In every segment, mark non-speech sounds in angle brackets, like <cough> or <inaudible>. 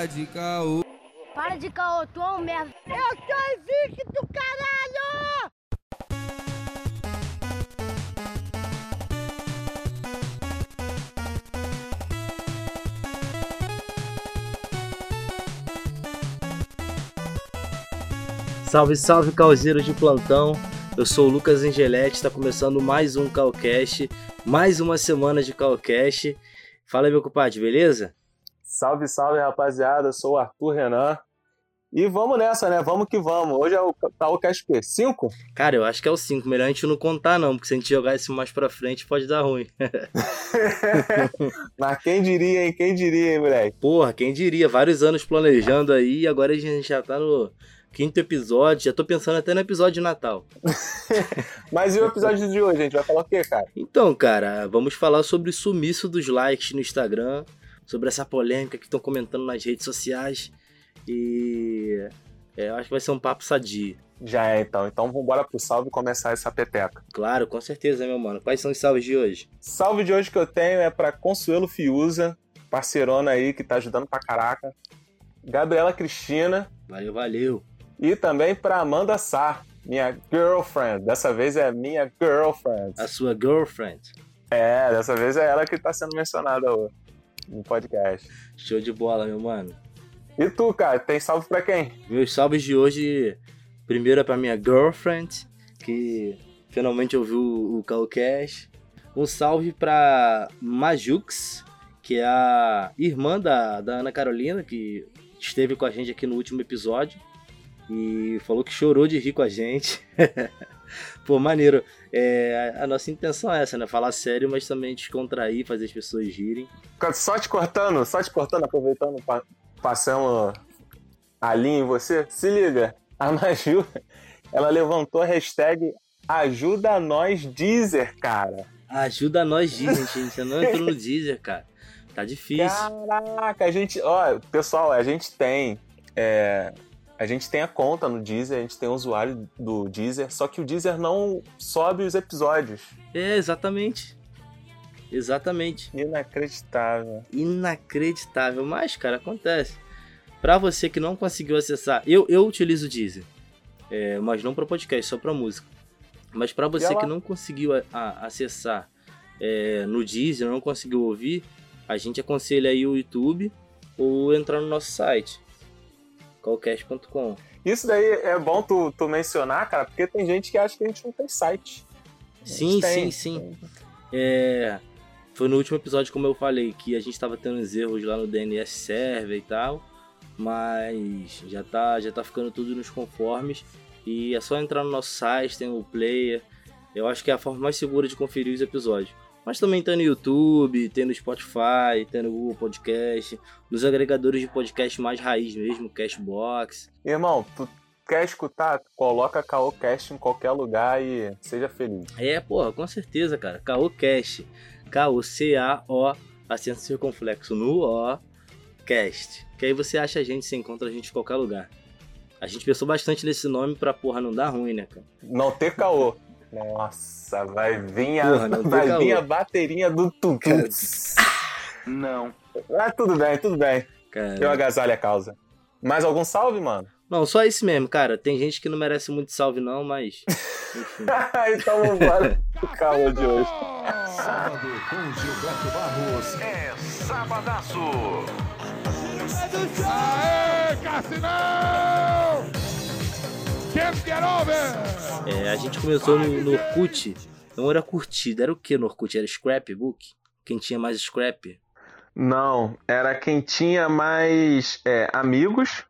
para de caô. Para de caô, tu é um merda. Eu sou invicto, caralho! Salve, salve, causeiros de plantão. Eu sou o Lucas Angeletti, está começando mais um Calcast, mais uma semana de Calcast. Fala aí, meu compadre, beleza? Salve, salve, rapaziada. Sou o Arthur Renan. E vamos nessa, né? Vamos que vamos. Hoje é o Calcast o quê? 5? Cara, eu acho que é o 5. Melhor a gente não contar, não, porque se a gente jogar isso mais pra frente pode dar ruim. <laughs> Mas quem diria, hein? Quem diria, hein, moleque? Porra, quem diria? Vários anos planejando aí e agora a gente já tá no quinto episódio. Já tô pensando até no episódio de Natal. <laughs> Mas e o episódio de hoje, gente vai falar o quê, cara? Então, cara, vamos falar sobre o sumiço dos likes no Instagram, sobre essa polêmica que estão comentando nas redes sociais. E é, eu acho que vai ser um papo sadio. Já é, então. Então vambora pro salve e começar essa peteca. Claro, com certeza, meu mano. Quais são os salves de hoje? Salve de hoje que eu tenho é pra Consuelo Fiuza, parceirona aí que tá ajudando pra caraca. Gabriela Cristina. Valeu, valeu. E também pra Amanda Sá, minha girlfriend. Dessa vez é minha girlfriend. A sua girlfriend. É, dessa vez é ela que tá sendo mencionada no podcast. Show de bola, meu mano. E tu, cara, tem salve pra quem? Meus salves de hoje, primeiro é pra minha girlfriend, que finalmente ouviu o Calcash. Um salve pra Majux, que é a irmã da, da Ana Carolina, que esteve com a gente aqui no último episódio. E falou que chorou de rir com a gente. <laughs> Pô, maneiro. É, a nossa intenção é essa, né? Falar sério, mas também descontrair, fazer as pessoas rirem. Só te cortando, só te cortando, aproveitando, pa passando a linha em você. Se liga, a Maju, ela levantou a hashtag Ajuda Nós Deezer, cara. Ajuda Nós Deezer, gente. Você não entrou no <laughs> Deezer, cara. Tá difícil. Caraca, a gente. Ó, pessoal, a gente tem. É, a gente tem a conta no Deezer, a gente tem o usuário do Deezer, só que o Deezer não sobe os episódios. É, exatamente. Exatamente. Inacreditável. Inacreditável. Mas, cara, acontece. Pra você que não conseguiu acessar, eu, eu utilizo o Deezer, é, mas não para podcast, só para música. Mas para você que não conseguiu a, a, acessar é, no Deezer, não conseguiu ouvir, a gente aconselha aí o YouTube ou entrar no nosso site, calcast.com. Isso daí é bom tu, tu, mencionar, cara, porque tem gente que acha que a gente não tem site. Sim, tem. sim, sim. É, foi no último episódio, como eu falei, que a gente estava tendo uns erros lá no DNS Server e tal, mas já tá, já tá ficando tudo nos conformes. E é só entrar no nosso site, tem o player. Eu acho que é a forma mais segura de conferir os episódios. Mas também tem no YouTube, tem no Spotify, tem no Google Podcast, nos agregadores de podcast mais raiz mesmo, Cashbox. Irmão, tu quer escutar? Coloca Caocast em qualquer lugar e seja feliz. É, porra, com certeza, cara. Caocast. K-O-C-A-O, acento circunflexo no O, cast. Que aí você acha a gente, você encontra a gente em qualquer lugar. A gente pensou bastante nesse nome pra porra não dar ruim, né, cara? Não ter caô. Nossa, vai vir a, porra, vai vir a baterinha do Tutu. Não. Ah, tudo bem, tudo bem. Cara... Eu agasalho a causa. Mais algum salve, mano? Não, só isso mesmo, cara. Tem gente que não merece muito salve, não, mas. Enfim. <laughs> então vambora <laughs> pro calor de hoje. Sábado com Gilberto Barros. É sabadaço. Aê, Cassinão! É, a gente começou no, no Orkut. Não era curtida, era o que no Orkut? Era scrapbook? Quem tinha mais scrap? Não, era quem tinha mais é, amigos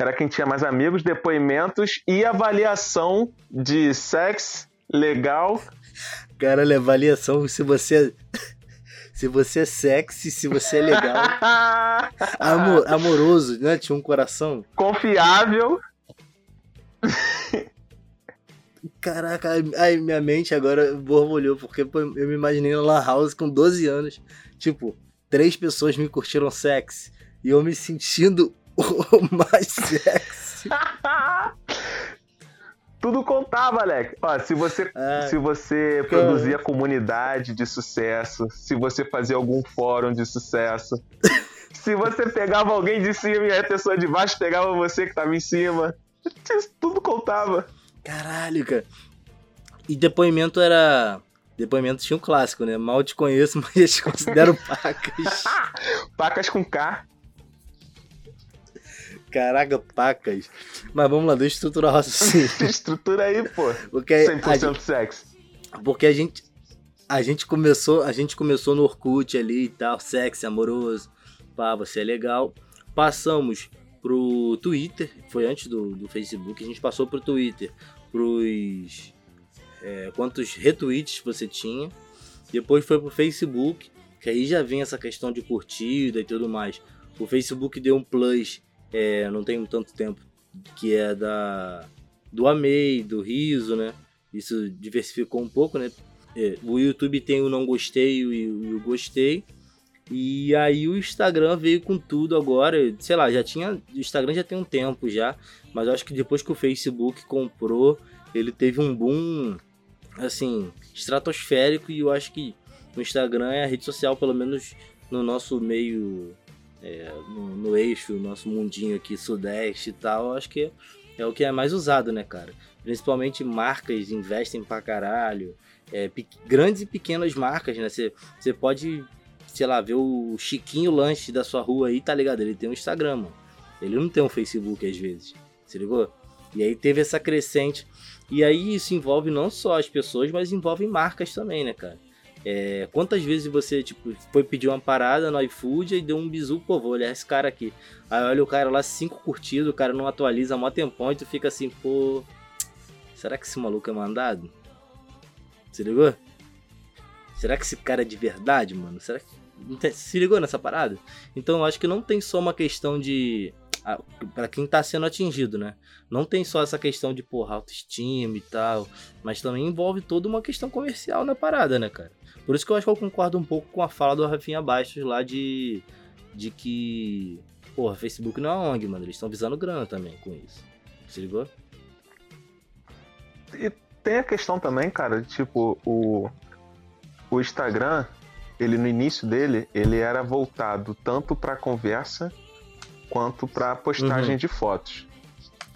era quem tinha mais amigos, depoimentos e avaliação de sexo legal. Cara, avaliação se você <laughs> se você é sexy, se você é legal. <laughs> Amor, amoroso, né? Tinha um coração. Confiável. Caraca, ai, minha mente agora borbulhou, porque eu me imaginei na Lan House com 12 anos. Tipo, três pessoas me curtiram sexy. E eu me sentindo <laughs> o mais sexy. <laughs> Tudo contava, Alec. Ó, se você, se você produzia comunidade de sucesso, se você fazia algum fórum de sucesso, <laughs> Se você pegava alguém de cima e a pessoa de baixo pegava você que tava em cima. Tudo contava. Caralho, cara. E depoimento era. Depoimento tinha um clássico, né? Mal te conheço, <laughs> mas te considero pacas. <laughs> Pacas com K. Caraca, pacas. Mas vamos lá, deixa eu estruturar o raciocínio. <laughs> Estrutura aí, pô. Porque a 100% gente, sexo. porque a gente a gente começou, a gente começou no Orkut ali e tal, sexy, amoroso. Pá, você é legal. Passamos pro Twitter, foi antes do, do Facebook, a gente passou pro Twitter, pros é, quantos retweets você tinha. Depois foi pro Facebook, que aí já vem essa questão de curtida e tudo mais. O Facebook deu um plus, é, não tem tanto tempo, que é da do Amei, do Riso, né? Isso diversificou um pouco, né? É, o YouTube tem o não gostei e o, e o gostei. E aí o Instagram veio com tudo agora, sei lá, já tinha, o Instagram já tem um tempo já, mas eu acho que depois que o Facebook comprou, ele teve um boom assim, estratosférico e eu acho que o Instagram é a rede social, pelo menos no nosso meio, é, no, no eixo, nosso mundinho aqui, sudeste e tal, eu acho que é o que é mais usado, né, cara? Principalmente marcas investem pra caralho, é, grandes e pequenas marcas, né? Você pode, sei lá, ver o Chiquinho Lanche da sua rua aí, tá ligado? Ele tem um Instagram, mano. Ele não tem um Facebook às vezes, se ligou? E aí teve essa crescente. E aí isso envolve não só as pessoas, mas envolve marcas também, né, cara? É, quantas vezes você, tipo, foi pedir uma parada no iFood e deu um bizu, pô, vou olhar esse cara aqui. Aí olha o cara lá, cinco curtidos, o cara não atualiza mó tempão e tu fica assim, pô, será que esse maluco é mandado? Se ligou? Será que esse cara é de verdade, mano? Será que. Se ligou nessa parada? Então eu acho que não tem só uma questão de. ah, Pra quem tá sendo atingido, né? Não tem só essa questão de, porra, autoestima e tal. Mas também envolve toda uma questão comercial na parada, né, cara? Por isso que eu acho que eu concordo um pouco com a fala do Rafinha Bastos lá de. De que. Porra, Facebook não é ONG, mano. Eles estão visando grana também com isso. Se ligou? E tem a questão também, cara, de, tipo, o, o Instagram, ele no início dele, ele era voltado tanto pra conversa quanto pra postagem Uhum. de fotos.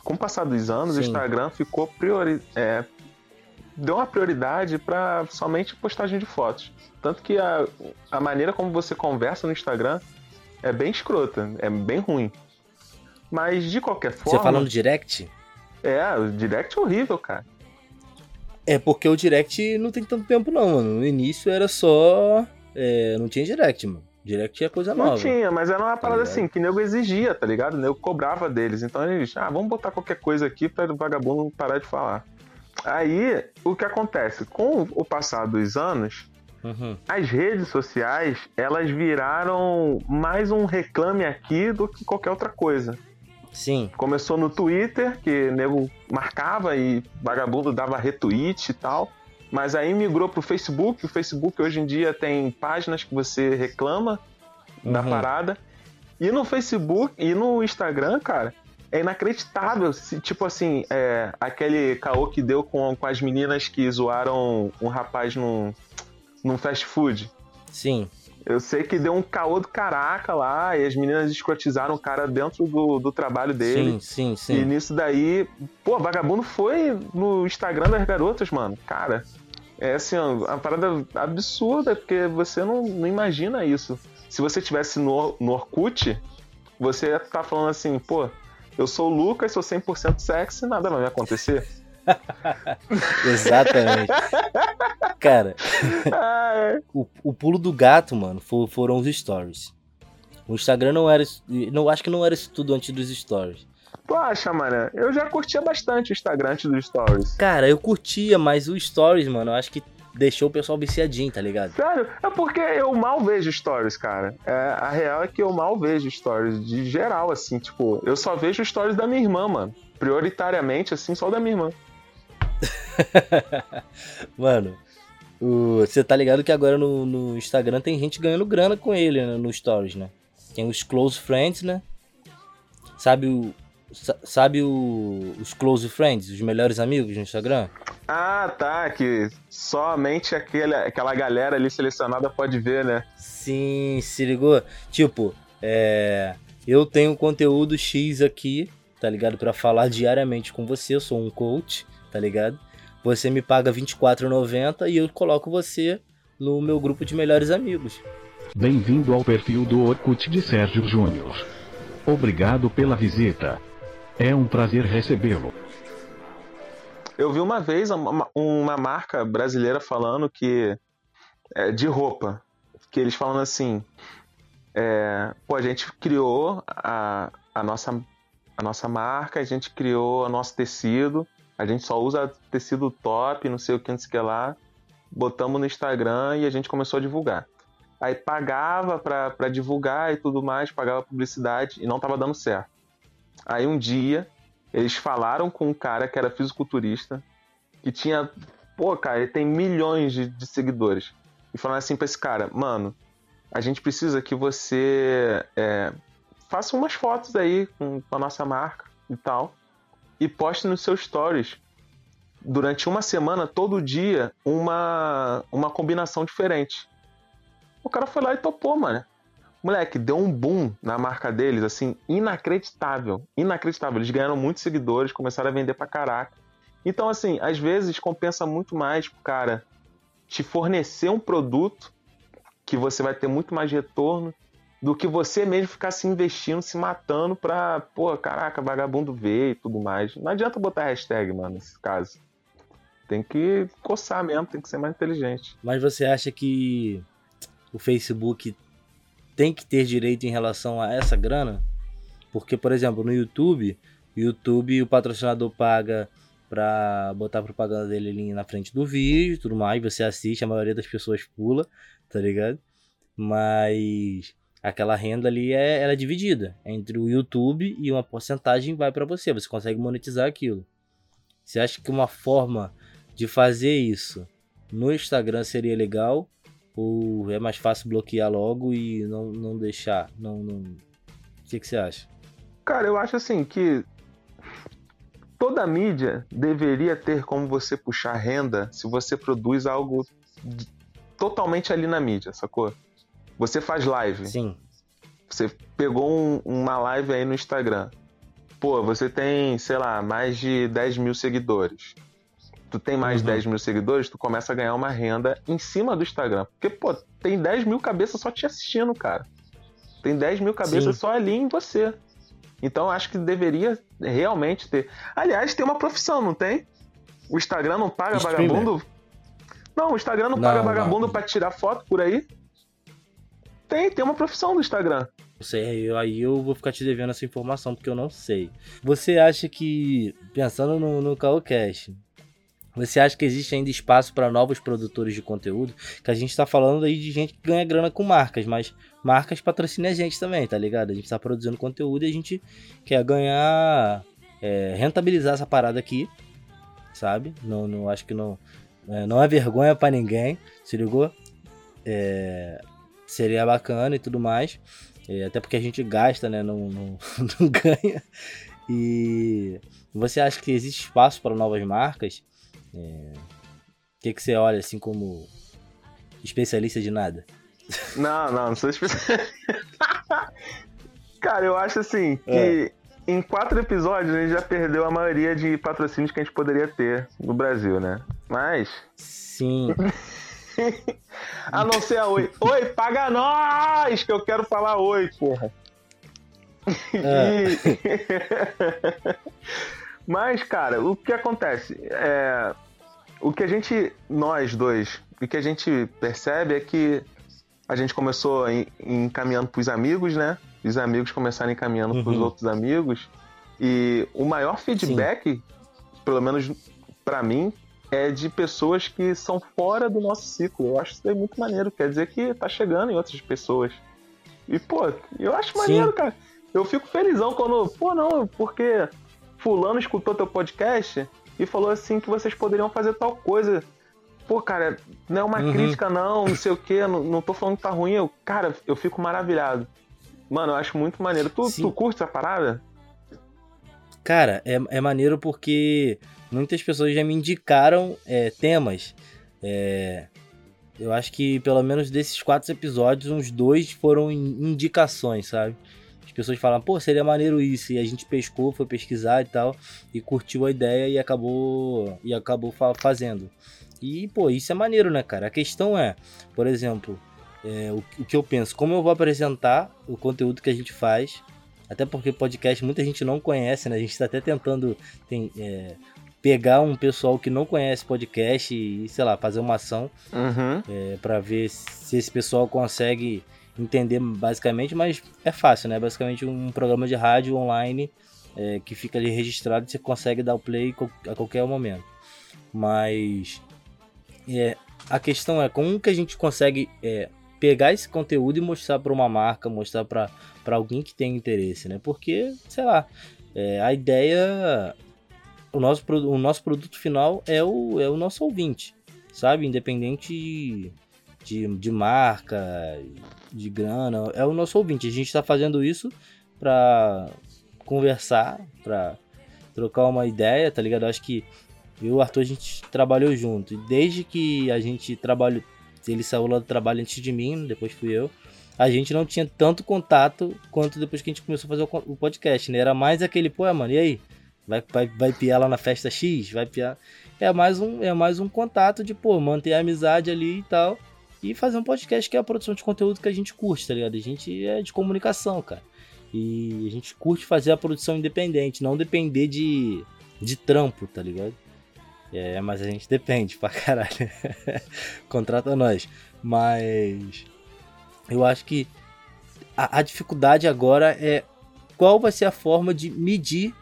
Com o passar dos anos, o Sim. Instagram ficou priori... é, deu uma prioridade pra somente postagem de fotos. Tanto que a, a maneira como você conversa no Instagram é bem escrota, é bem ruim. Mas de qualquer forma, Você falando direct? é, o direct é horrível, cara. É porque o direct não tem tanto tempo, não, mano. No início era só. É, não tinha direct, mano. Direct é coisa Não nova. tinha, mas era uma parada ligado? assim, que o nego exigia, tá ligado? O nego cobrava deles. Então eles, ah, vamos botar qualquer coisa aqui pra o vagabundo parar de falar. Aí, o que acontece? Com o passar dos anos, Uhum. as redes sociais, elas viraram mais um reclame aqui do que qualquer outra coisa. Sim. Começou no Twitter, que o nego marcava e vagabundo dava retweet e tal. Mas aí migrou pro Facebook. O Facebook hoje em dia tem páginas que você reclama da Uhum. parada. E no Facebook e no Instagram, cara, é inacreditável. Tipo assim, é, aquele caô que deu com, com as meninas que zoaram um rapaz num, num fast food. Sim. Eu sei que deu um caô do caraca lá e as meninas escrotizaram o cara dentro do, do trabalho dele. Sim, sim, E sim. nisso daí, pô, vagabundo foi no Instagram das garotas, mano. Cara, é assim, uma parada absurda, porque você não, não imagina isso. Se você tivesse no, no Orkut, você ia tá falando assim, pô, eu sou o Lucas, sou 100% sexy, nada vai me acontecer. <laughs> Exatamente. Cara, Ah, é. o, o pulo do gato, mano, fo- foram os stories. O Instagram não era. isso- Não, acho que não era isso tudo antes dos stories. Tu acha, mano? Eu já curtia bastante o Instagram antes dos stories. Cara, eu curtia, mas o stories, mano, eu acho que deixou o pessoal viciadinho, tá ligado? Sério? É porque eu mal vejo stories, cara. É, a real é que eu mal vejo stories, de geral, assim, tipo, eu só vejo stories da minha irmã, mano. Prioritariamente, assim, só da minha irmã. <laughs> Mano, você tá ligado que agora no, no Instagram tem gente ganhando grana com ele né, no Stories, né? Tem os close friends, né? Sabe o. sa- Sabe o, os close friends, os melhores amigos no Instagram? Ah, tá, que somente aquele, aquela galera ali selecionada pode ver, né? Sim, se ligou? Tipo, É, eu tenho conteúdo X aqui, tá ligado? Para falar diariamente com você. Eu sou um coach, tá ligado? Você me paga R$24,90 e eu coloco você no meu grupo de melhores amigos. Bem-vindo ao perfil do Orkut de Sérgio Júnior. Obrigado pela visita. É um prazer recebê-lo. Eu vi uma vez uma, uma marca brasileira falando que. É, de roupa. Que eles falando assim. É, pô, a gente criou a, a, nossa, a nossa marca, a gente criou o nosso tecido, a gente só usa tecido top, não sei o que, não sei o que lá. Botamos no Instagram e a gente começou a divulgar. Aí pagava para divulgar e tudo mais, pagava publicidade e não tava dando certo. Aí um dia eles falaram com um cara que era fisiculturista, que tinha, pô, cara, ele tem milhões de, de seguidores. E falaram assim pra esse cara, mano, a gente precisa que você é, faça umas fotos aí com, a nossa marca e tal, e poste nos seus stories durante uma semana, todo dia, uma, uma combinação diferente. O cara foi lá e topou, mano. Moleque, deu um boom na marca deles, assim, inacreditável. Inacreditável. Eles ganharam muitos seguidores, começaram a vender pra caraca. Então, assim, às vezes compensa muito mais pro cara te fornecer um produto que você vai ter muito mais retorno do que você mesmo ficar se investindo, se matando pra, pô, caraca, vagabundo ver e tudo mais. Não adianta botar hashtag, mano, nesse caso. Tem que coçar mesmo, tem que ser mais inteligente. Mas você acha que o Facebook tem que ter direito em relação a essa grana? Porque, por exemplo, no YouTube, YouTube o patrocinador paga pra botar a propaganda dele ali na frente do vídeo tudo mais, você assiste, a maioria das pessoas pula, tá ligado? Mas aquela renda ali é, ela é dividida entre o YouTube e uma porcentagem vai para você, você consegue monetizar aquilo. Você acha que uma forma de fazer isso no Instagram seria legal ou é mais fácil bloquear logo e não, não deixar? Não, não... O que, que você acha? Cara, eu acho assim que toda mídia deveria ter como você puxar renda se você produz algo totalmente ali na mídia, sacou? Você faz live. Sim. Você pegou um, uma live aí no Instagram. Pô, você tem, sei lá, mais de 10 mil seguidores tu tem mais uhum. de 10 mil seguidores, tu começa a ganhar uma renda em cima do Instagram. Porque, pô, tem 10 mil cabeças só te assistindo, cara. Tem 10 mil cabeças Sim. só ali em você. Então acho que deveria realmente ter. Aliás, tem uma profissão, não tem? O Instagram não paga Streamer. vagabundo? Não, o Instagram não, não paga vagabundo para tirar foto por aí? Tem, tem uma profissão do Instagram. Sei, aí eu vou ficar te devendo essa informação porque eu não sei. Você acha que, pensando no, no Calcast, você acha que existe ainda espaço para novos produtores de conteúdo? Que a gente está falando aí de gente que ganha grana com marcas, mas marcas patrocinam a gente também, tá ligado? A gente está produzindo conteúdo e a gente quer ganhar, é, rentabilizar essa parada aqui, sabe? Não, não acho que não, é, não é vergonha para ninguém, se ligou? É, seria bacana e tudo mais, é, até porque a gente gasta, né? Não, não, <laughs> não ganha. E você acha que existe espaço para novas marcas? É... O que, que você olha assim como especialista de nada? Não, não, não sou especialista. <laughs> Cara, eu acho assim que é. em quatro episódios a gente já perdeu a maioria de patrocínios que a gente poderia ter no Brasil, né? Mas. Sim. <laughs> a não ser a Oi. Oi, paga nós! Que eu quero falar oi, porra. <laughs> É. Mas, cara, o que acontece? É, o que a gente, nós dois, o que a gente percebe é que a gente começou encaminhando para os amigos, né? Os amigos começaram encaminhando uhum. para os outros amigos. E o maior feedback, Sim. pelo menos para mim, é de pessoas que são fora do nosso ciclo. Eu acho isso aí muito maneiro. Quer dizer que tá chegando em outras pessoas. E, pô, eu acho maneiro, Sim. cara. Eu fico felizão quando. Pô, não, porque fulano escutou teu podcast e falou assim que vocês poderiam fazer tal coisa. Pô, cara, não é uma uhum. crítica, não, não sei o quê, não, não tô falando que tá ruim. Eu, cara, eu fico maravilhado. Mano, eu acho muito maneiro. Tu, tu curte essa parada? Cara, é, é maneiro porque muitas pessoas já me indicaram é, temas. É, eu acho que pelo menos desses quatro episódios, uns dois foram indicações, sabe? As pessoas falam, pô, seria maneiro isso. E a gente pescou, foi pesquisar e tal, e curtiu a ideia e acabou e acabou fazendo. E, pô, isso é maneiro, né, cara? A questão é, por exemplo, é, o, o, que eu penso, como eu vou apresentar o conteúdo que a gente faz, até porque podcast muita gente não conhece, né? A gente está até tentando tem, é, pegar um pessoal que não conhece podcast e, sei lá, fazer uma ação uhum. é, para ver se esse pessoal consegue entender basicamente, mas é fácil, né? Basicamente um programa de rádio online é, que fica ali registrado e você consegue dar o play a qualquer momento. Mas é, a questão é como que a gente consegue é, pegar esse conteúdo e mostrar para uma marca, mostrar para alguém que tem interesse, né? Porque, sei lá, é, a ideia, o nosso, o nosso produto final é o, é o nosso ouvinte, sabe? Independente de, de marca, de grana, é o nosso ouvinte. A gente está fazendo isso para conversar, para trocar uma ideia, tá ligado? Acho que eu e o Arthur a gente trabalhou junto. Desde que a gente trabalhou, ele saiu lá do trabalho antes de mim, depois fui eu. A gente não tinha tanto contato quanto depois que a gente começou a fazer o podcast, né? Era mais aquele, pô, mano, e aí? Vai, vai, vai piar lá na festa X? Vai piar. É mais um, é mais um contato de, pô, manter a amizade ali e tal. E fazer um podcast que é a produção de conteúdo que a gente curte, tá ligado? A gente é de comunicação, cara. E a gente curte fazer a produção independente, não depender de, de trampo, tá ligado? É, mas a gente depende pra caralho. <laughs> Contrata nós. Mas eu acho que a, a, dificuldade agora é qual vai ser a forma de medir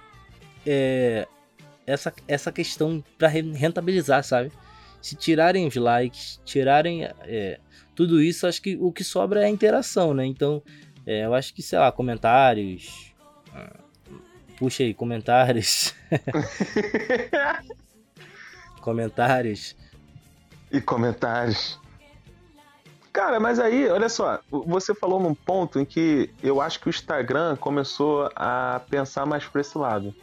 é, essa, essa questão para rentabilizar, sabe? Se tirarem os likes, tirarem é, tudo isso, acho que o que sobra é a interação, né? Então, é, eu acho que, sei lá, comentários. Ah, puxa aí, comentários. <laughs> comentários. E comentários. Cara, mas aí, olha só, você falou num ponto em que eu acho que o Instagram começou a pensar mais por esse lado.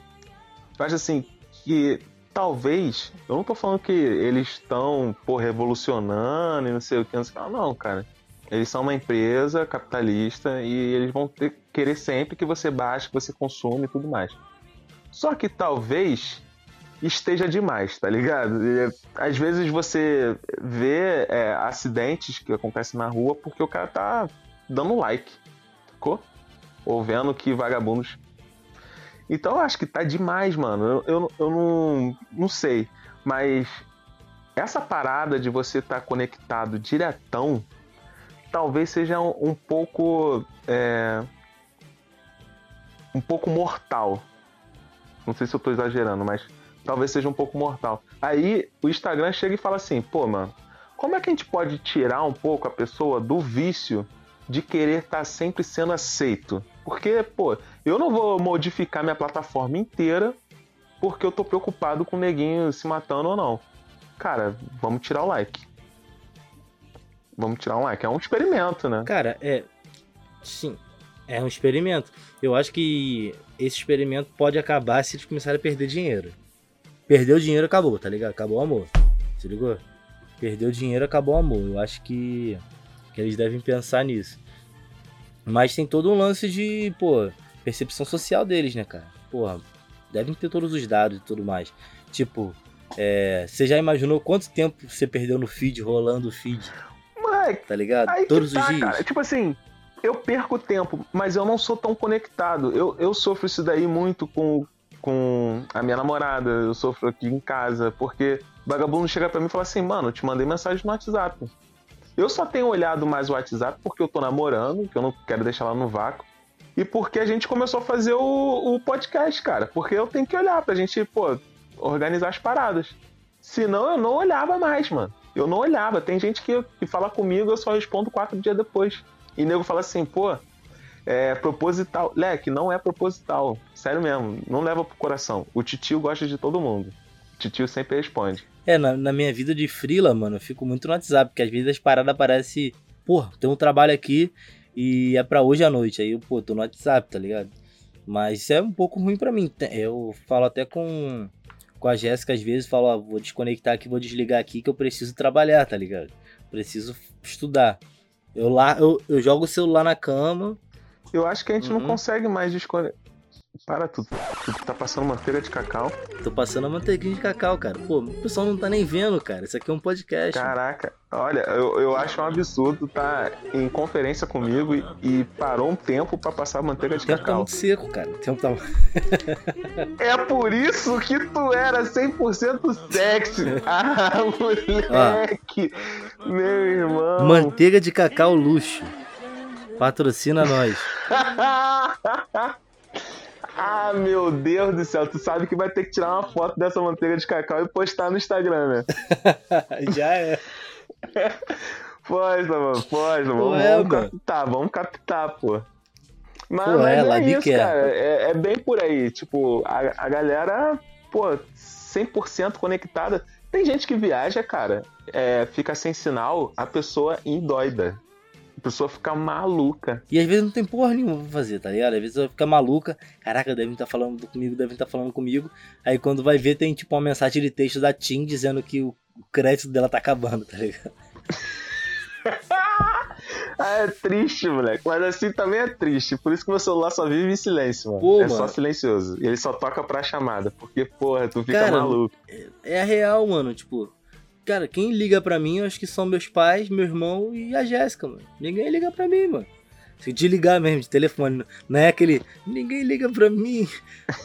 Eu acho assim que talvez, eu não tô falando que eles estão, pô, revolucionando e não sei o que, não sei o que, não, cara. Eles são uma empresa capitalista e eles vão ter, querer sempre que você baixe, que você consuma e tudo mais. Só que talvez esteja demais, tá ligado? E, às vezes você vê é, acidentes que acontecem na rua porque o cara tá dando like, ficou? Ou vendo que vagabundos. Então eu acho que tá demais, mano. Eu, eu, eu não, não sei. Mas essa parada de você estar tá conectado diretão talvez seja um, um pouco. É, um pouco mortal. Não sei se eu tô exagerando, mas talvez seja um pouco mortal. Aí o Instagram chega e fala assim: pô, mano, como é que a gente pode tirar um pouco a pessoa do vício de querer estar tá sempre sendo aceito? Porque, pô, eu não vou modificar minha plataforma inteira porque eu tô preocupado com o neguinho se matando ou não. Cara, vamos tirar o like. Vamos tirar um like. É um experimento, né? Cara, é. Sim. É um experimento. Eu acho que esse experimento pode acabar se eles começarem a perder dinheiro. Perdeu dinheiro, acabou, tá ligado? Acabou o amor. Se ligou? Perdeu dinheiro, acabou o amor. Eu acho que, que eles devem pensar nisso. Mas tem todo um lance de, pô, percepção social deles, né, cara? Porra, devem ter todos os dados e tudo mais. Tipo, é, você já imaginou quanto tempo você perdeu no feed, rolando o feed? Moleque, tá ligado? Todos tá, os dias. Cara. Tipo assim, eu perco tempo, mas eu não sou tão conectado. Eu, eu sofro isso daí muito com, com a minha namorada, eu sofro aqui em casa, porque vagabundo chega para mim e fala assim, mano, eu te mandei mensagem no WhatsApp. Eu só tenho olhado mais o WhatsApp porque eu tô namorando, que eu não quero deixar lá no vácuo. E porque a gente começou a fazer o, o podcast, cara. Porque eu tenho que olhar pra gente, pô, organizar as paradas. Senão eu não olhava mais, mano. Eu não olhava. Tem gente que, que fala comigo, eu só respondo quatro dias depois. E nego fala assim, pô, é proposital. Leque, não é proposital. Sério mesmo, não leva pro coração. O titio gosta de todo mundo. O titio sempre responde. É, na, na minha vida de frila, mano, eu fico muito no WhatsApp, porque às vezes as paradas aparecem, pô, tem um trabalho aqui e é pra hoje à noite. Aí eu, pô, tô no WhatsApp, tá ligado? Mas isso é um pouco ruim para mim. Eu falo até com, com a Jéssica, às vezes, falo, ó, vou desconectar aqui, vou desligar aqui que eu preciso trabalhar, tá ligado? Preciso estudar. Eu, lá, eu, eu jogo o celular na cama. Eu acho que a gente Uhum. não consegue mais desconectar. Para tudo. Tu tá passando manteiga de cacau. Tô passando a manteiguinha de cacau, cara. Pô, o pessoal não tá nem vendo, cara. Isso aqui é um podcast. Caraca, olha, eu, eu acho um absurdo tá em conferência comigo e, e parou um tempo pra passar manteiga o de tá cacau. muito seco, cara. O tempo tá. <laughs> É por isso que tu era 100% sexy. <laughs> Ah, moleque. Meu irmão. Manteiga de cacau luxo. Patrocina nós. <laughs> ah, meu Deus do céu. Tu sabe que vai ter que tirar uma foto dessa manteiga de cacau e postar no Instagram, né? <laughs> Já é. Posta, mano, posta. Pô, Vamos, é, vamos mano. captar, vamos captar, pô. Mas, Pô, mas é, é, isso, cara. É, é bem por aí. Tipo, a, a galera, pô, 100% conectada. Tem gente que viaja, cara, é, fica sem sinal, a pessoa indóida. A pessoa fica maluca. E às vezes não tem porra nenhuma pra fazer, tá ligado? Às vezes ela fica maluca. Caraca, devem estar falando comigo, devem estar falando comigo. Aí quando vai ver, tem tipo uma mensagem de texto da Tim dizendo que o crédito dela tá acabando, tá ligado? <laughs> Ah, é triste, moleque. Mas assim também é triste. Por isso que meu celular só vive em silêncio, mano. Pô, é só mano. silencioso. E ele só toca pra chamada. Porque, porra, tu fica Cara, maluco. É a real, mano. Tipo, cara, quem liga pra mim, eu acho que são meus pais, meu irmão e a Jéssica, mano. Ninguém liga pra mim, mano. Se de ligar mesmo, de telefone, não é aquele. Ninguém liga pra mim.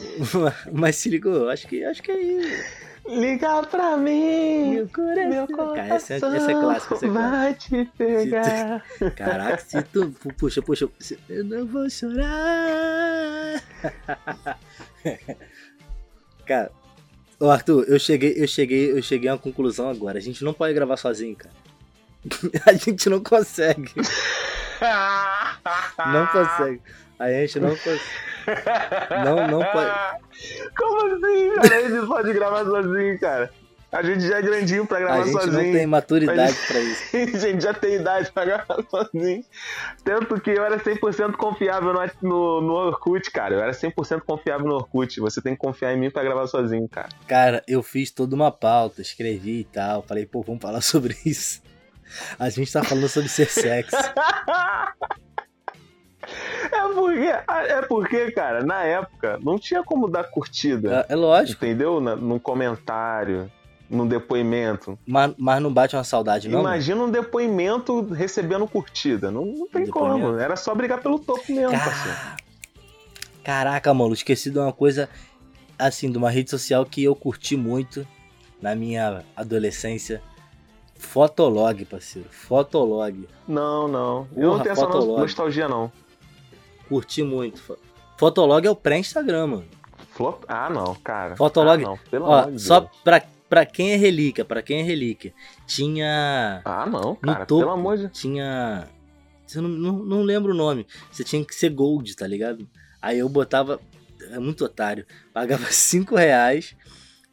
<laughs> Mas se ligou, acho que, acho que é isso. Liga pra mim! Meu coração. Meu Cara, essa, coração essa é clássica, essa é clássica. vai te pegar. Caraca, se tu. pu- Puxa, puxa. se- Eu não vou chorar. <laughs> Cara. Ô Arthur, eu cheguei, eu cheguei, eu cheguei a uma conclusão agora. A gente não pode gravar sozinho, cara. <laughs> A gente não consegue. Não consegue. A gente não consegue. Não, não pode. Como assim? A gente pode gravar sozinho, cara. A gente já é grandinho pra gravar A gente sozinho. não tem maturidade pra isso. <laughs> A gente já tem idade pra gravar sozinho. Tanto que eu era 100% confiável no, no, no Orkut, cara. Eu era 100% confiável no Orkut. Você tem que confiar em mim pra gravar sozinho, cara. Cara, eu fiz toda uma pauta, escrevi e tal. Falei, pô, vamos falar <laughs> sobre isso. A gente tá falando sobre ser sexy. <laughs> É porque, é porque, cara, na época não tinha como dar curtida. É, é lógico, Entendeu? Na, num comentário, num depoimento. mas, mas não bate uma saudade, não? mano? Imagina um depoimento recebendo curtida. Não, não tem como. Era só brigar pelo topo mesmo, parceiro. Ca- Caraca, mano, esqueci de uma coisa, assim, de uma rede social que eu curti muito na minha adolescência. Fotolog, parceiro. Fotolog. Não, não. Eu Porra, não tenho essa Fotolog. nostalgia, não. Curti muito. Fo- Fotolog é o pré-Instagram, mano. Flop... Ah, não, cara. Fotolog? Ah, não, pelo Ó, amor de só Deus. pra, pra quem é relíquia, pra quem é relíquia. Tinha. Ah, não, No cara. topo Pelo amor de tinha. Eu não, não, não lembro o nome. Você tinha que ser gold, tá ligado? Aí eu botava. É muito otário. Pagava <laughs> 5 reais,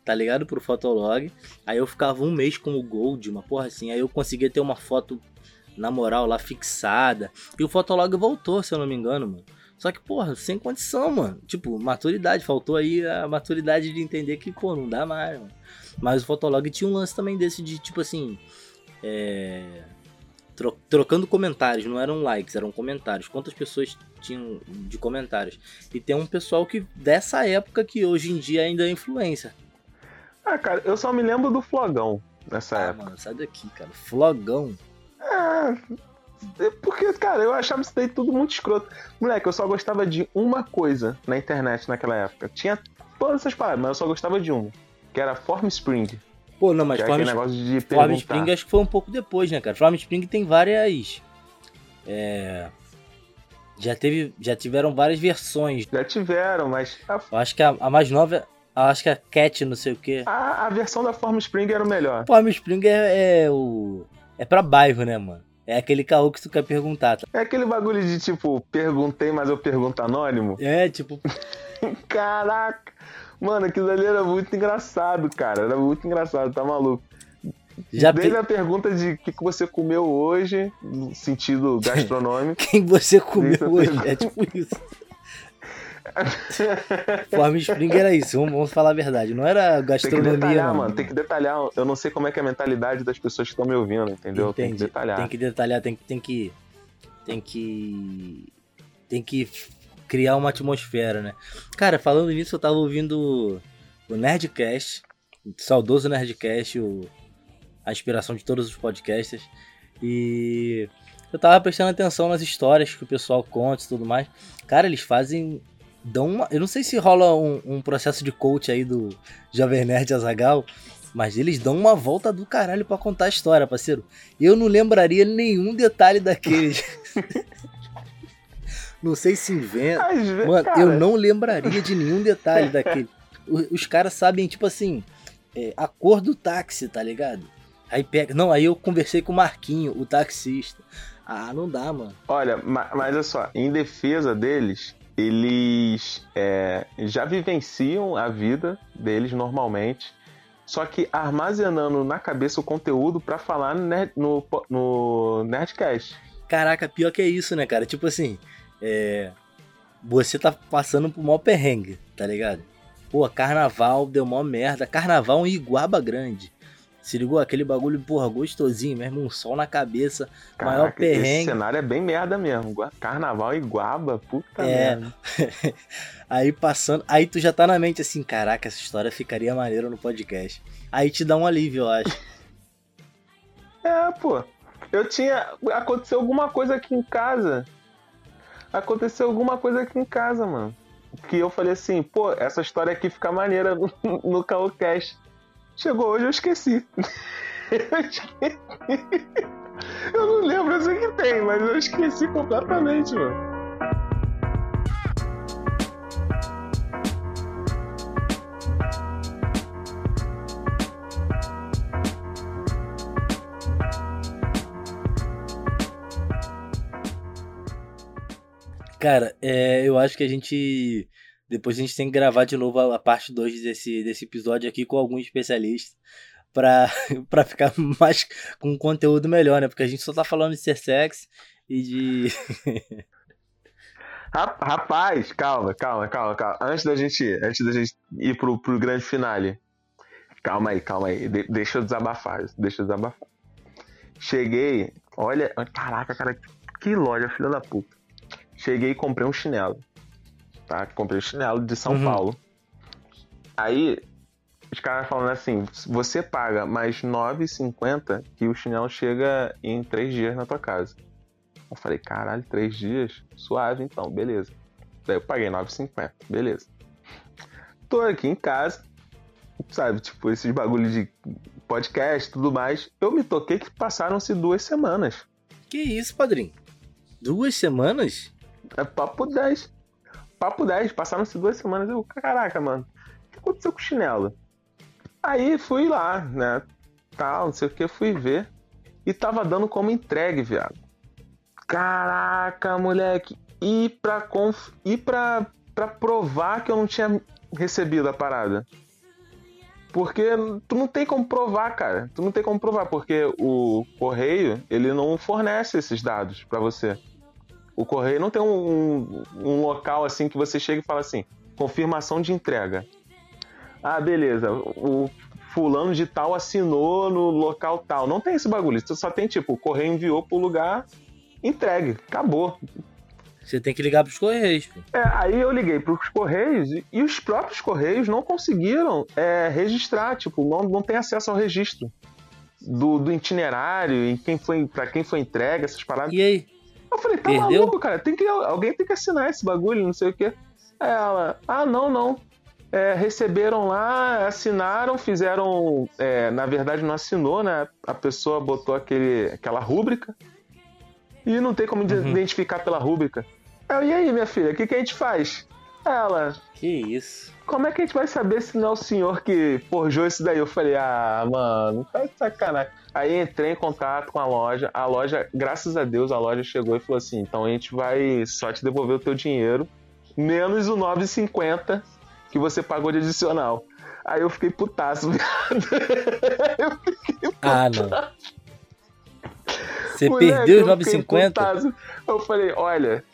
tá ligado? Pro Fotolog. Aí eu ficava um mês como gold, uma porra assim. Aí eu conseguia ter uma foto, na moral, lá fixada. E o Fotolog voltou, se eu não me engano, mano. Só que, porra, sem condição, mano. Tipo, maturidade. Faltou aí a maturidade de entender que, pô, não dá mais, mano. Mas o Fotolog tinha um lance também desse de, tipo assim. É tro- trocando comentários, não eram likes, eram comentários. Quantas pessoas tinham de comentários? E tem um pessoal que dessa época que hoje em dia ainda é influência. Ah, cara, eu só me lembro do Flogão nessa Ah, época. mano, sai daqui, cara. Flogão. É, é porque, cara, eu achava isso daí tudo muito escroto. Moleque, eu só gostava de uma coisa na internet naquela época. Tinha todas essas paradas, mas eu só gostava de uma. Que era Form Spring. Pô, não, mas é Form, negócio de Form perguntar. Spring acho que foi um pouco depois, né, cara? Form Spring tem várias. É. Já, teve, já tiveram várias versões. Já tiveram, mas a, Eu acho que a, a mais nova. eu Acho que a Cat, não sei o quê. a, a versão da Form Spring era o melhor. Form Spring é, é o. É pra bairro, né, mano? É aquele caô que tu quer perguntar. tá? É aquele bagulho de tipo, perguntei, mas eu pergunto anônimo. É, tipo, <laughs> Caraca! Mano, aquilo ali era muito engraçado, cara. Era muito engraçado, tá maluco. já Desde pe... a pergunta de o que, que você comeu hoje, no sentido <laughs> gastronômico. quem você comeu hoje? É tipo isso. Forma Spring era isso, vamos, vamos falar a verdade. Não era Tem que gastronomia, detalhar, não. mano. Tem que detalhar. Eu não sei como é que é a mentalidade das pessoas que estão me ouvindo, entendeu? Tem que Entendi. detalhar. Tem que detalhar, tem que, tem que. Tem que. Tem que criar uma atmosfera, né? Cara, falando nisso, eu tava ouvindo o Nerdcast, o saudoso Nerdcast, o, a inspiração de todos os podcasters. E eu tava prestando atenção nas histórias que o pessoal conta e tudo mais. Cara, eles fazem. Dão uma, eu não sei se rola um, um processo de coach aí do Jovem Nerd Azagal, mas eles dão uma volta do caralho pra contar a história, parceiro. Eu não lembraria nenhum detalhe daqueles. <laughs> não sei se inventa. Vezes, Mano, cara, eu não lembraria de nenhum detalhe <laughs> daquele. Os caras sabem, tipo assim, é, a cor do táxi, tá ligado? Aí pega. Não, aí eu conversei com o Marquinho, o taxista. Ah, não dá, mano. Olha, ma- mas olha só, em defesa deles, eles é, já vivenciam a vida deles normalmente, só que armazenando na cabeça o conteúdo pra falar no, no, no Nerdcast. Caraca, pior que é isso, né, cara? Tipo assim, é. Você tá passando por maior perrengue, tá ligado? Pô, carnaval deu mó merda. Carnaval em Iguaba Grande. Se ligou? Aquele bagulho, porra, gostosinho mesmo, um sol na cabeça. Maior Caraca, esse perrengue. cenário é bem merda mesmo. Carnaval e Guaba, puta É. merda. <laughs> aí passando. Aí tu já tá na mente assim, caraca, essa história ficaria maneira no podcast. Aí te dá um alívio, eu acho. É, pô. Eu tinha. Aconteceu alguma coisa aqui em casa. Aconteceu alguma coisa aqui em casa, mano. Que eu falei assim, pô, essa história aqui fica maneira no, no. Chegou hoje, eu esqueci. Eu <laughs> esqueci. Eu não lembro, eu sei que tem, mas eu esqueci completamente, mano. Cara, é, eu acho que a gente. Depois a gente tem que gravar de novo a, a parte 2 desse, desse episódio aqui com algum especialista. Pra, <laughs> pra ficar mais com um conteúdo melhor, né? Porque a gente só tá falando de ser sexy e de. <laughs> Ra- Rapaz, calma, calma, calma, calma. Antes da gente, antes da gente ir pro, pro grande finale. Calma aí, calma aí. De- deixa eu desabafar, deixa eu desabafar. Cheguei, olha, caraca, cara, que loja, filha da puta. Cheguei e comprei um chinelo. Tá? Comprei um chinelo de São Uhum. Paulo. Aí, os caras falando assim, você paga mais R$ 9,50 que o chinelo chega em três dias na tua casa. Eu falei, caralho, três dias? Suave então, beleza. Daí eu paguei 9,50, beleza. Tô aqui em casa, sabe, tipo, esses bagulho de podcast e tudo mais. Eu me toquei que passaram-se duas semanas. Que isso, padrinho? Duas semanas? É papo 10. Papo 10, passaram-se duas semanas. Eu, caraca, mano, o que aconteceu com o chinelo? Aí fui lá, né? Tal, não sei o que, fui ver. E tava dando como entregue, viado. Caraca, moleque. E pra, conf... e pra, pra provar que eu não tinha recebido a parada. Porque tu não tem como provar, cara. Tu não tem como provar, porque o correio, ele não fornece esses dados pra você. O correio não tem um, um, local assim que você chega e fala assim, confirmação de entrega. Ah, beleza, o fulano de tal assinou no local tal. Não tem esse bagulho, só tem tipo, o correio enviou pro lugar, entregue, acabou. Você tem que ligar pros correios, pô. É, aí eu liguei pros correios e, e os próprios correios não conseguiram é, registrar, tipo, não, não tem acesso ao registro do, do itinerário e quem foi para quem foi entregue essas paradas. E aí? Eu falei, tá Perdeu? maluco, cara, tem que, alguém tem que assinar esse bagulho, não sei o quê. Aí ela, ah, não, não. É, receberam lá, assinaram, fizeram. é, na verdade, não assinou, né? A pessoa botou aquele, aquela rúbrica e não tem como Uhum. identificar pela rúbrica. Eu, e aí, minha filha, o que, que a gente faz? Ela, Que isso? como é que a gente vai saber se não é o senhor que forjou isso daí? Eu falei, ah, mano, tá de sacanagem. Aí entrei em contato com a loja. A loja, graças a Deus, a loja chegou e falou assim: então a gente vai só te devolver o teu dinheiro, menos o 9,50 que você pagou de adicional. Aí eu fiquei putaço, <laughs> viado. Eu fiquei Ah, não. Você Moleque, perdeu os eu fiquei 9,50? putaço. Eu falei, olha.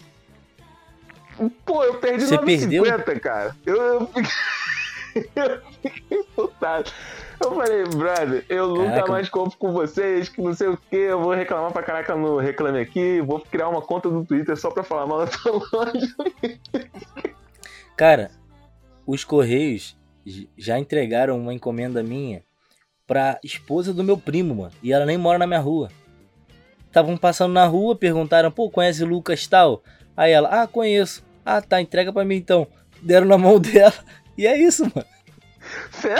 Pô, eu perdi Você 9,50, cara. Eu, eu fiquei. <laughs> eu fiquei putado. Eu falei, brother, eu nunca Caraca. mais compro com vocês, que não sei o que, eu vou reclamar pra caraca no Reclame Aqui, vou criar uma conta no Twitter só pra falar mal da tua <laughs> loja. Cara, os Correios já entregaram uma encomenda minha pra esposa do meu primo, mano. E ela nem mora na minha rua. Estavam passando na rua, perguntaram, pô, conhece o Lucas tal? Aí ela, ah, conheço. Ah, tá, entrega pra mim então. Deram na mão <laughs> dela. E é isso, mano. Fé?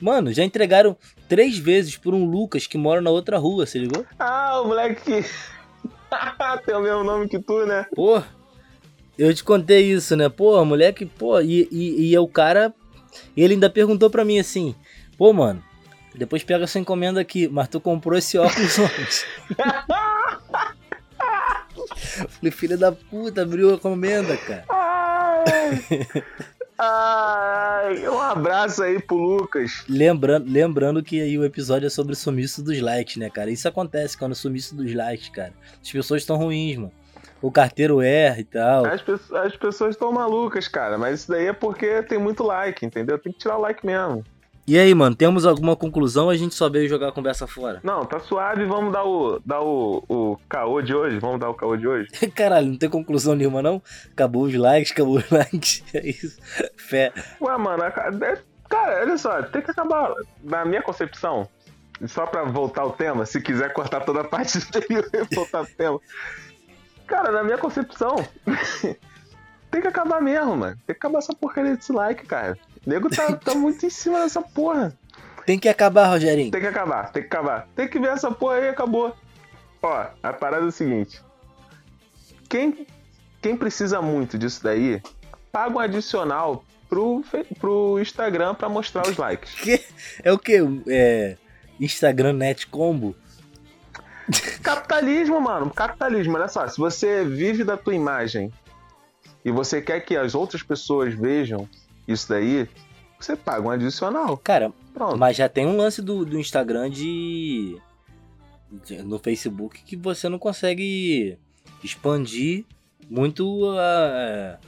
Mano, já entregaram três vezes por um Lucas que mora na outra rua, se ligou? Ah, o moleque que. <laughs> Tem o mesmo nome que tu, né? Pô, eu te contei isso, né? Pô, moleque, pô, e, e, e é o cara. E ele ainda perguntou pra mim assim: pô, mano, depois pega essa encomenda aqui, mas tu comprou esse óculos onde? <laughs> Falei, filha da puta, abriu a encomenda, cara. <laughs> Ai, um abraço aí pro Lucas. Lembrando, lembrando que aí o episódio é sobre o sumiço dos likes, né, cara? Isso acontece quando o sumiço dos likes, cara. As pessoas estão ruins, mano. O carteiro erra e tal. As, pe- as pessoas estão malucas, cara, mas isso daí é porque tem muito like, entendeu? Tem que tirar o like mesmo. E aí, mano, temos alguma conclusão ou a gente só veio jogar a conversa fora? Não, tá suave, vamos dar o, dar o, o caô de hoje? Vamos dar o caô de hoje? <laughs> Caralho, não tem conclusão nenhuma, não? Acabou os likes, acabou os <laughs> likes. É isso. Fé. Ué, mano, é- cara, olha só, tem que acabar. Na minha concepção, só pra voltar ao tema, se quiser cortar toda a parte <laughs> anterior e voltar ao tema. Cara, na minha concepção, tem que acabar mesmo, mano. Tem que acabar essa porcaria desse like, cara. O nego tá, tá muito em cima dessa porra. Tem que acabar, Rogerinho. Tem que acabar, tem que acabar. Tem que ver essa porra aí e acabou. Ó, a parada é o seguinte. Quem, quem precisa muito disso daí, paga um adicional pro, pro Instagram pra mostrar os likes. Que- É o que? É. Instagram Net Combo? Capitalismo, mano. Capitalismo, olha só. Se você vive da tua imagem e você quer que as outras pessoas vejam isso daí, você paga um adicional. Cara, Pronto. mas já tem um lance do, do Instagram de, de- No Facebook que você não consegue expandir muito a,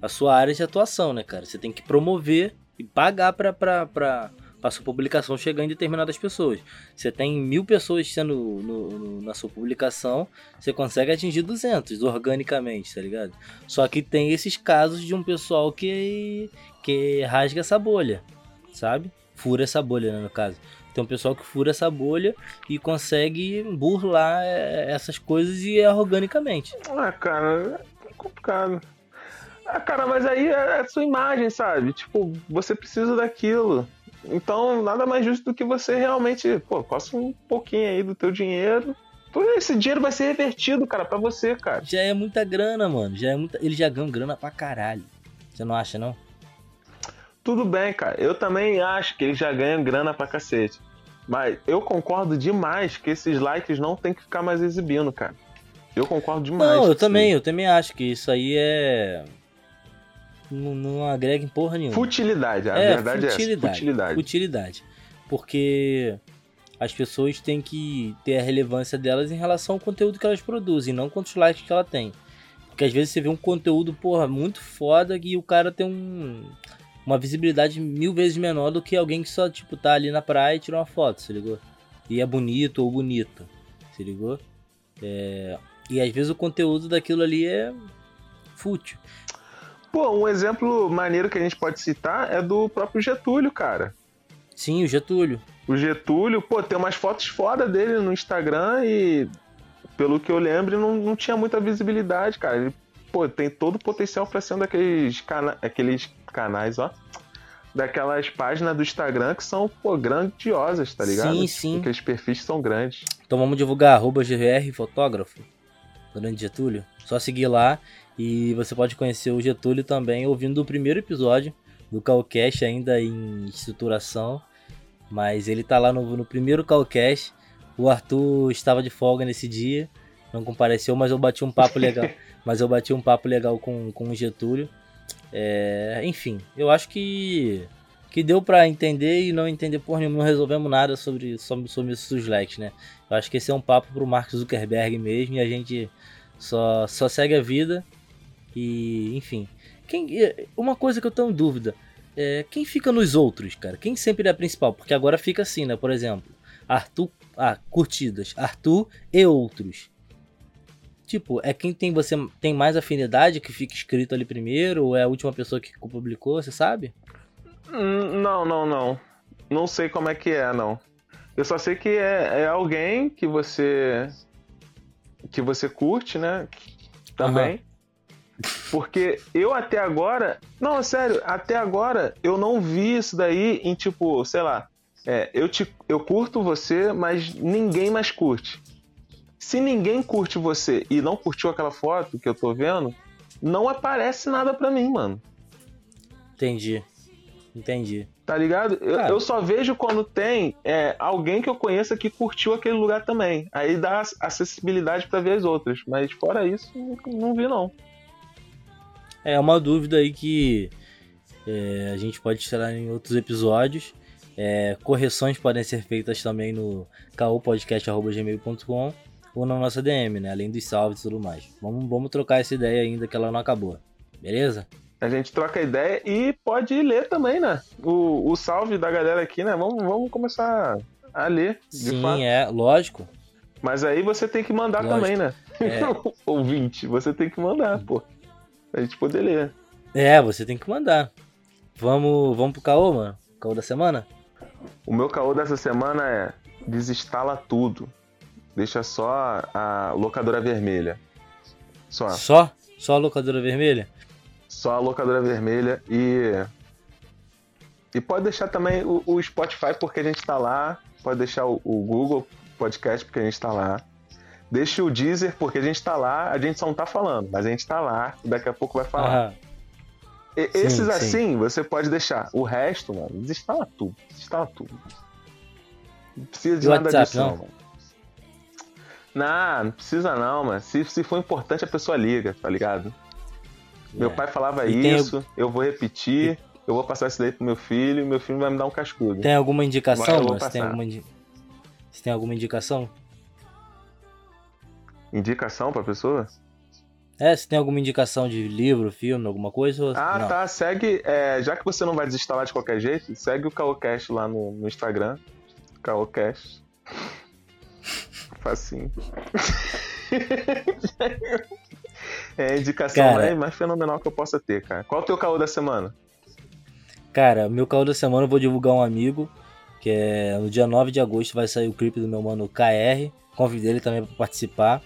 a sua área de atuação, né, cara? Você tem que promover e pagar pra, pra, pra, pra sua publicação chegar em determinadas pessoas. Você tem mil pessoas sendo no- no- na sua publicação, você consegue atingir 200 organicamente, tá ligado? Só que tem esses casos de um pessoal que, que rasga essa bolha, sabe? Fura essa bolha, né, no caso. Tem um pessoal que fura essa bolha e consegue burlar é, essas coisas e é organicamente. Ah, cara, é complicado. Ah, cara, mas aí é a sua imagem, sabe? Tipo, você precisa daquilo. Então, nada mais justo do que você realmente, pô, costa um pouquinho aí do teu dinheiro. Todo esse dinheiro vai ser revertido, cara, pra você, cara. Já é muita grana, mano. Já é muita... Eles já ganham grana pra caralho. Você não acha, não? Tudo bem, cara. Eu também acho que eles já ganham grana pra cacete. Mas eu concordo demais que esses likes não tem que ficar mais exibindo, cara. Eu concordo demais. Não, eu isso também, aí. eu também acho que isso aí é. Não, não agrega em porra nenhuma. Futilidade, a é, verdade futilidade, é essa. Futilidade. Futilidade. Porque as pessoas têm que ter a relevância delas em relação ao conteúdo que elas produzem, não quantos likes que ela tem. Porque às vezes você vê um conteúdo, porra, muito foda e o cara tem um, uma visibilidade mil vezes menor do que alguém que só, tipo, tá ali na praia e tira uma foto, se ligou? E é bonito ou bonita, se ligou? É, E às vezes o conteúdo daquilo ali é fútil. Pô, um exemplo maneiro que a gente pode citar é do próprio Getúlio, cara. Sim, o Getúlio. O Getúlio, pô, tem umas fotos foda dele no Instagram e, pelo que eu lembro, não, não tinha muita visibilidade, cara. Ele, pô, tem todo o potencial pra ser um daqueles cana aqueles canais, ó. Daquelas páginas do Instagram que são, pô, grandiosas, tá ligado? Sim, sim. Aqueles perfis que são grandes. Então vamos divulgar arroba GR Fotógrafo, Grande Getúlio. Só seguir lá e você pode conhecer o Getúlio também ouvindo o primeiro episódio do Calcast ainda em estruturação. Mas ele tá lá no, no primeiro Calcast. O Arthur estava de folga nesse dia, não compareceu, mas eu bati um papo legal. <laughs> mas eu bati um papo legal com, com o Getúlio. É, enfim, eu acho que que deu pra entender e não entender por nenhuma, não resolvemos nada sobre, sobre, sobre esses likes, né? Eu acho que esse é um papo pro Mark Zuckerberg mesmo e a gente só, só segue a vida E, enfim. Quem, uma coisa que eu tenho dúvida. É, quem fica nos outros, cara? Quem sempre é a principal? Porque agora fica assim, né? Por exemplo, Arthur. Ah, curtidas. Arthur e outros. Tipo, é quem tem você tem mais afinidade que fica escrito ali primeiro? Ou é a última pessoa que publicou, você sabe? Hum, não, não, não. Não sei como é que é, não. Eu só sei que é, é alguém que você. que você curte, né? Também. Uhum. Porque eu até agora. Não, sério, até agora eu não vi isso daí em tipo, sei lá. É, eu, te, eu curto você, mas ninguém mais curte. Se ninguém curte você e não curtiu aquela foto que eu tô vendo, não aparece nada pra mim, mano. Entendi. Entendi. Tá ligado? Eu, eu, só vejo quando tem é, alguém que eu conheça que curtiu aquele lugar também. Aí dá acessibilidade para ver as outras. Mas fora isso, não, vi não. É uma dúvida aí que é, a gente pode tirar em outros episódios. É, correções podem ser feitas também no caopodcast.gmail.com ou na nossa DM, né? Além dos salves e tudo mais. Vamos, vamos trocar essa ideia ainda que ela não acabou. Beleza? A gente troca ideia e pode ler também, né? O, o salve da galera aqui, né? Vamos, vamos começar a ler. Sim, fato. é, lógico. Mas aí você tem que mandar lógico. também, né? É. <laughs> Ouvinte, você tem que mandar, pô. Pra gente poder ler. É, você tem que mandar. Vamos, vamos pro caô, mano? Caô da semana? O meu caô dessa semana é desinstala tudo. Deixa só a locadora vermelha. Só. Só? Só a locadora vermelha? Só a locadora vermelha e. E pode deixar também o, o Spotify porque a gente tá lá. Pode deixar o, o, Google Podcast porque a gente tá lá. Deixa o Deezer porque a gente tá lá. A gente só não tá falando, mas a gente tá lá. Daqui a pouco vai falar. E, sim, esses sim. assim, você pode deixar. O resto, mano, desinstala tudo. Desinstala tudo. Não precisa de nada WhatsApp, disso, não. mano. Não, não precisa não, mano. Se, se for importante, a pessoa liga, tá ligado? Meu é. pai falava e isso, tem... eu vou repetir, eu vou passar isso daí pro meu filho, meu filho vai me dar um cascudo. Tem alguma indicação, Você tem alguma, indi... Você tem alguma indicação? Indicação pra pessoa? É, se tem alguma indicação de livro, filme, alguma coisa? Ah, não? tá. Segue. É, já que você não vai desinstalar de qualquer jeito, segue o Caocast lá no, no Instagram. Caocast. Facinho. <laughs> É a indicação cara, mais, mais fenomenal que eu possa ter, cara. Qual é o teu caô da semana? Cara, meu caô da semana eu vou divulgar um amigo, que é no dia 9 de agosto vai sair o clipe do meu mano KR. Convidei ele também para participar.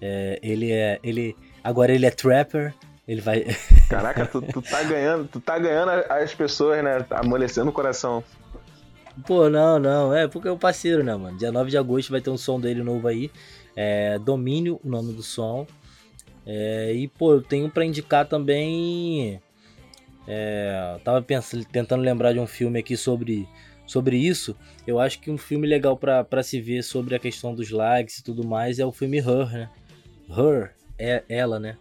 É, ele é. Ele, agora ele é trapper. Ele vai. <laughs> Caraca, tu, tu tá ganhando, tu tá ganhando as pessoas, né? Tá amolecendo o coração. Pô, não, não. É porque é o parceiro, né, mano? Dia 9 de agosto vai ter um som dele novo aí. É Domínio, o nome do som. É, e, pô, eu tenho para indicar também. É, tava pensando, tentando lembrar de um filme aqui sobre, sobre isso. Eu acho que um filme legal para se ver sobre a questão dos likes e tudo mais é o filme Her, né? Her, é ela, né?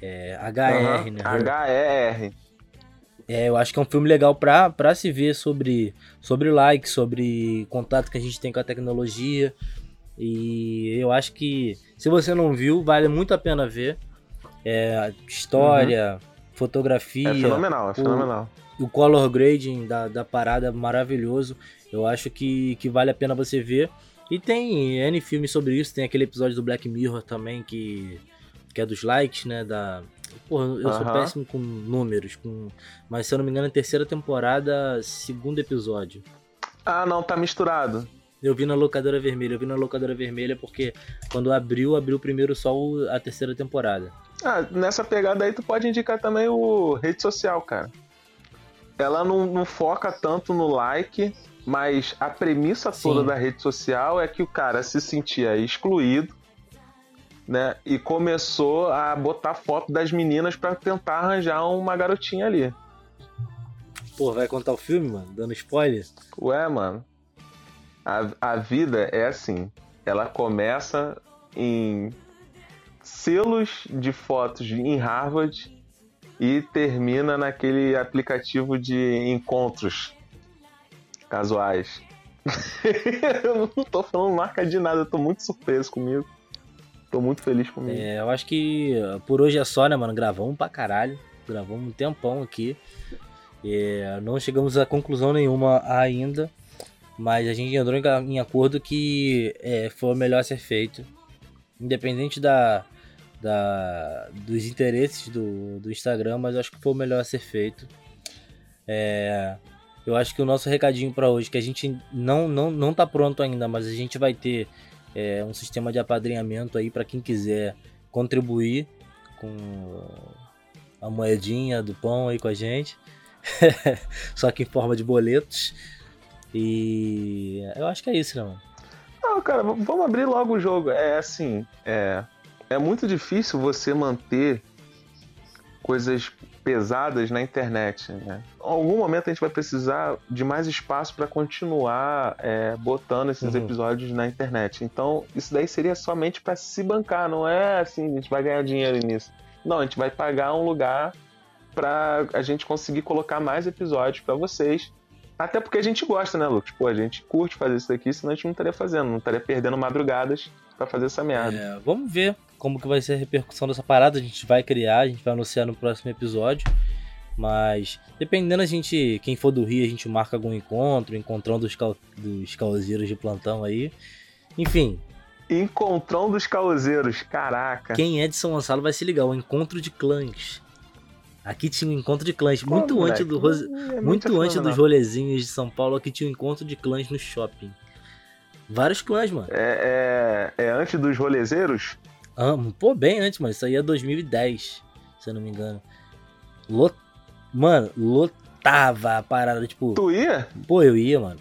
É, HR, uhum, né? H-E-R. É, eu acho que é um filme legal pra, pra se ver sobre, sobre likes, sobre contato que a gente tem com a tecnologia. E eu acho que se você não viu, vale muito a pena ver. É, história, uhum. fotografia. É fenomenal, é fenomenal. O, color grading da, da parada é maravilhoso. Eu acho que, que vale a pena você ver. E tem N filmes sobre isso. Tem aquele episódio do Black Mirror também que, que é dos likes, né? Da, Porra, eu uhum. sou péssimo com números, com... mas se eu não me engano, é terceira temporada, segundo episódio. Ah, não, tá misturado. Eu vi na locadora vermelha. Eu vi na locadora vermelha porque quando abriu, abriu primeiro só a terceira temporada. Ah, nessa pegada aí tu pode indicar também o rede social, cara. Ela não, não foca tanto no like, mas a premissa Sim. toda da rede social é que o cara se sentia excluído, né? E começou a botar foto das meninas para tentar arranjar uma garotinha ali. Pô, vai contar o filme, mano? Dando spoiler? Ué, mano. A, a vida é assim. Ela começa em selos de fotos em Harvard e termina naquele aplicativo de encontros casuais. <laughs> eu não tô falando marca de nada, eu tô muito surpreso comigo. Tô muito feliz comigo. É, eu acho que por hoje é só, né, mano? Gravamos pra caralho. Gravamos um tempão aqui. É, não chegamos a conclusão nenhuma ainda. Mas a gente entrou em, em acordo que é, foi o melhor a ser feito. Independente da, da, dos interesses do, do Instagram, mas acho que foi o melhor a ser feito. É, eu acho que o nosso recadinho para hoje, que a gente não, não, não tá pronto ainda, mas a gente vai ter é, um sistema de apadrinhamento aí para quem quiser contribuir com a moedinha do pão aí com a gente. <laughs> Só que em forma de boletos. E eu acho que é isso, né, mano? Não, cara, vamos abrir logo o jogo. É assim, é, é muito difícil você manter coisas pesadas na internet. Né? Em algum momento a gente vai precisar de mais espaço para continuar é, botando esses uhum. episódios na internet. Então, isso daí seria somente para se bancar, não é assim, a gente vai ganhar dinheiro nisso. Não, a gente vai pagar um lugar para a gente conseguir colocar mais episódios para vocês. Até porque a gente gosta, né, Lucas? Pô, a gente curte fazer isso daqui, senão a gente não estaria fazendo, não estaria perdendo madrugadas para fazer essa merda. É, vamos ver como que vai ser a repercussão dessa parada. A gente vai criar, a gente vai anunciar no próximo episódio. Mas dependendo a gente, quem for do Rio, a gente marca algum encontro, encontrão dos, cal, dos causeiros de plantão aí. Enfim. Encontrão dos causeiros, caraca. Quem é de São Gonçalo vai se ligar, o encontro de clãs. Aqui tinha um encontro de clãs. Pô, muito moleque, antes, do Rose... é muito antes dos rolezinhos de São Paulo, aqui tinha um encontro de clãs no shopping. Vários clãs, mano. É, é, é antes dos rolezeiros? Ah, pô, bem antes, mano. Isso aí é 2010, se eu não me engano. Lot... Mano, lotava a parada, tipo. Tu ia? Pô, eu ia, mano.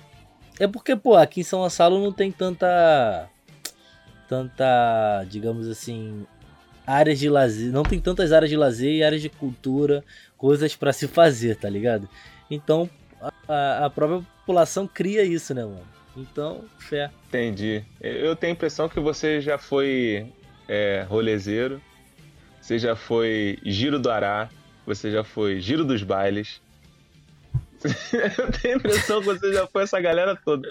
É porque, pô, aqui em São Gonçalo não tem tanta. Tanta, digamos assim, áreas de lazer, não tem tantas áreas de lazer e áreas de cultura, coisas para se fazer, tá ligado? Então a, a, própria população cria isso, né, mano? Então, fé. Entendi. Eu tenho a impressão que você já foi é, rolezeiro, você já foi giro do Ará, você já foi giro dos bailes. <laughs> Eu tenho a impressão que você já foi essa galera toda.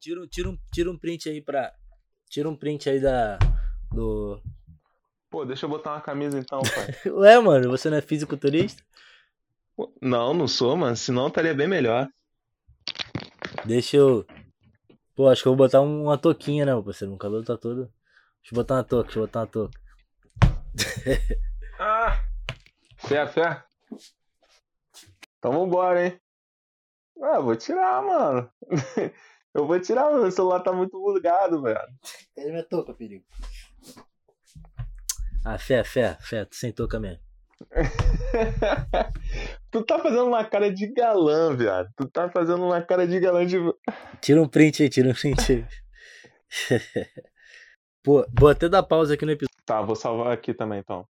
Tira, tira, um, tira um print aí pra. Tira um print aí da. Do. Pô, deixa eu botar uma camisa então, pai. <laughs> Ué, mano, você não é fisiculturista? Não, não sou, mano. Senão estaria bem melhor. Deixa eu. Pô, acho que eu vou botar uma touquinha, né, parceiro? O calor tá todo. Deixa eu botar uma touca, deixa eu botar uma touca. ah! Fé, fé. Então vambora, hein? Ah, vou tirar, mano. <laughs> Eu vou tirar, meu celular tá muito bugado, velho. Ele me toca, perigo. Ah, fé, fé, fé, tu sem touca mesmo. <laughs> tu tá fazendo uma cara de galã, viado. Tu tá fazendo uma cara de galã de. Tira um print aí, tira um print aí. <laughs> Pô, vou até dar pausa aqui no episódio. Tá, vou salvar aqui também então.